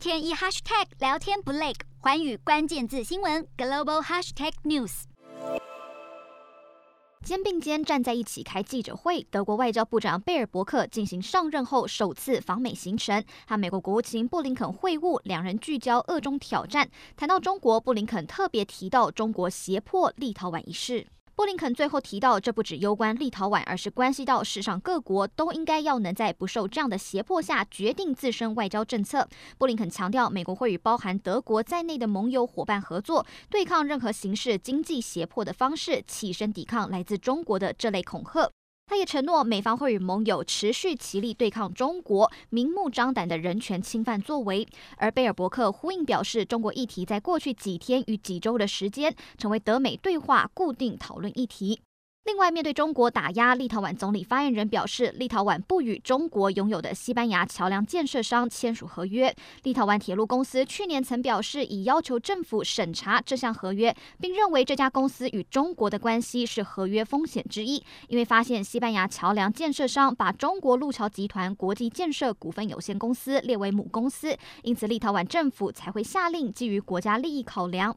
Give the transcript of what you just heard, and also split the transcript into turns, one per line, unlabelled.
天一 hashtag 聊天不累，寰宇关键字新闻 global hashtag news。肩并肩站在一起开记者会，德国外交部长贝尔伯克进行上任后首次访美行程，和美国国务卿布林肯会晤，两人聚焦俄中挑战。谈到中国，布林肯特别提到中国胁迫立陶宛一事。布林肯最后提到，这不只攸关立陶宛，而是关系到世上各国都应该要能在不受这样的胁迫下决定自身外交政策。布林肯强调，美国会与包含德国在内的盟友伙伴合作，对抗任何形式经济胁迫的方式，起身抵抗来自中国的这类恐吓。他也承诺，美方会与盟友持续齐力对抗中国明目张胆的人权侵犯作为。而贝尔伯克呼应表示，中国议题在过去几天与几周的时间，成为德美对话固定讨论议题。另外，面对中国打压，立陶宛总理发言人表示，立陶宛不与中国拥有的西班牙桥梁建设商签署合约。立陶宛铁路公司去年曾表示，已要求政府审查这项合约，并认为这家公司与中国的关系是合约风险之一，因为发现西班牙桥梁建设商把中国路桥集团国际建设股份有限公司列为母公司，因此立陶宛政府才会下令基于国家利益考量，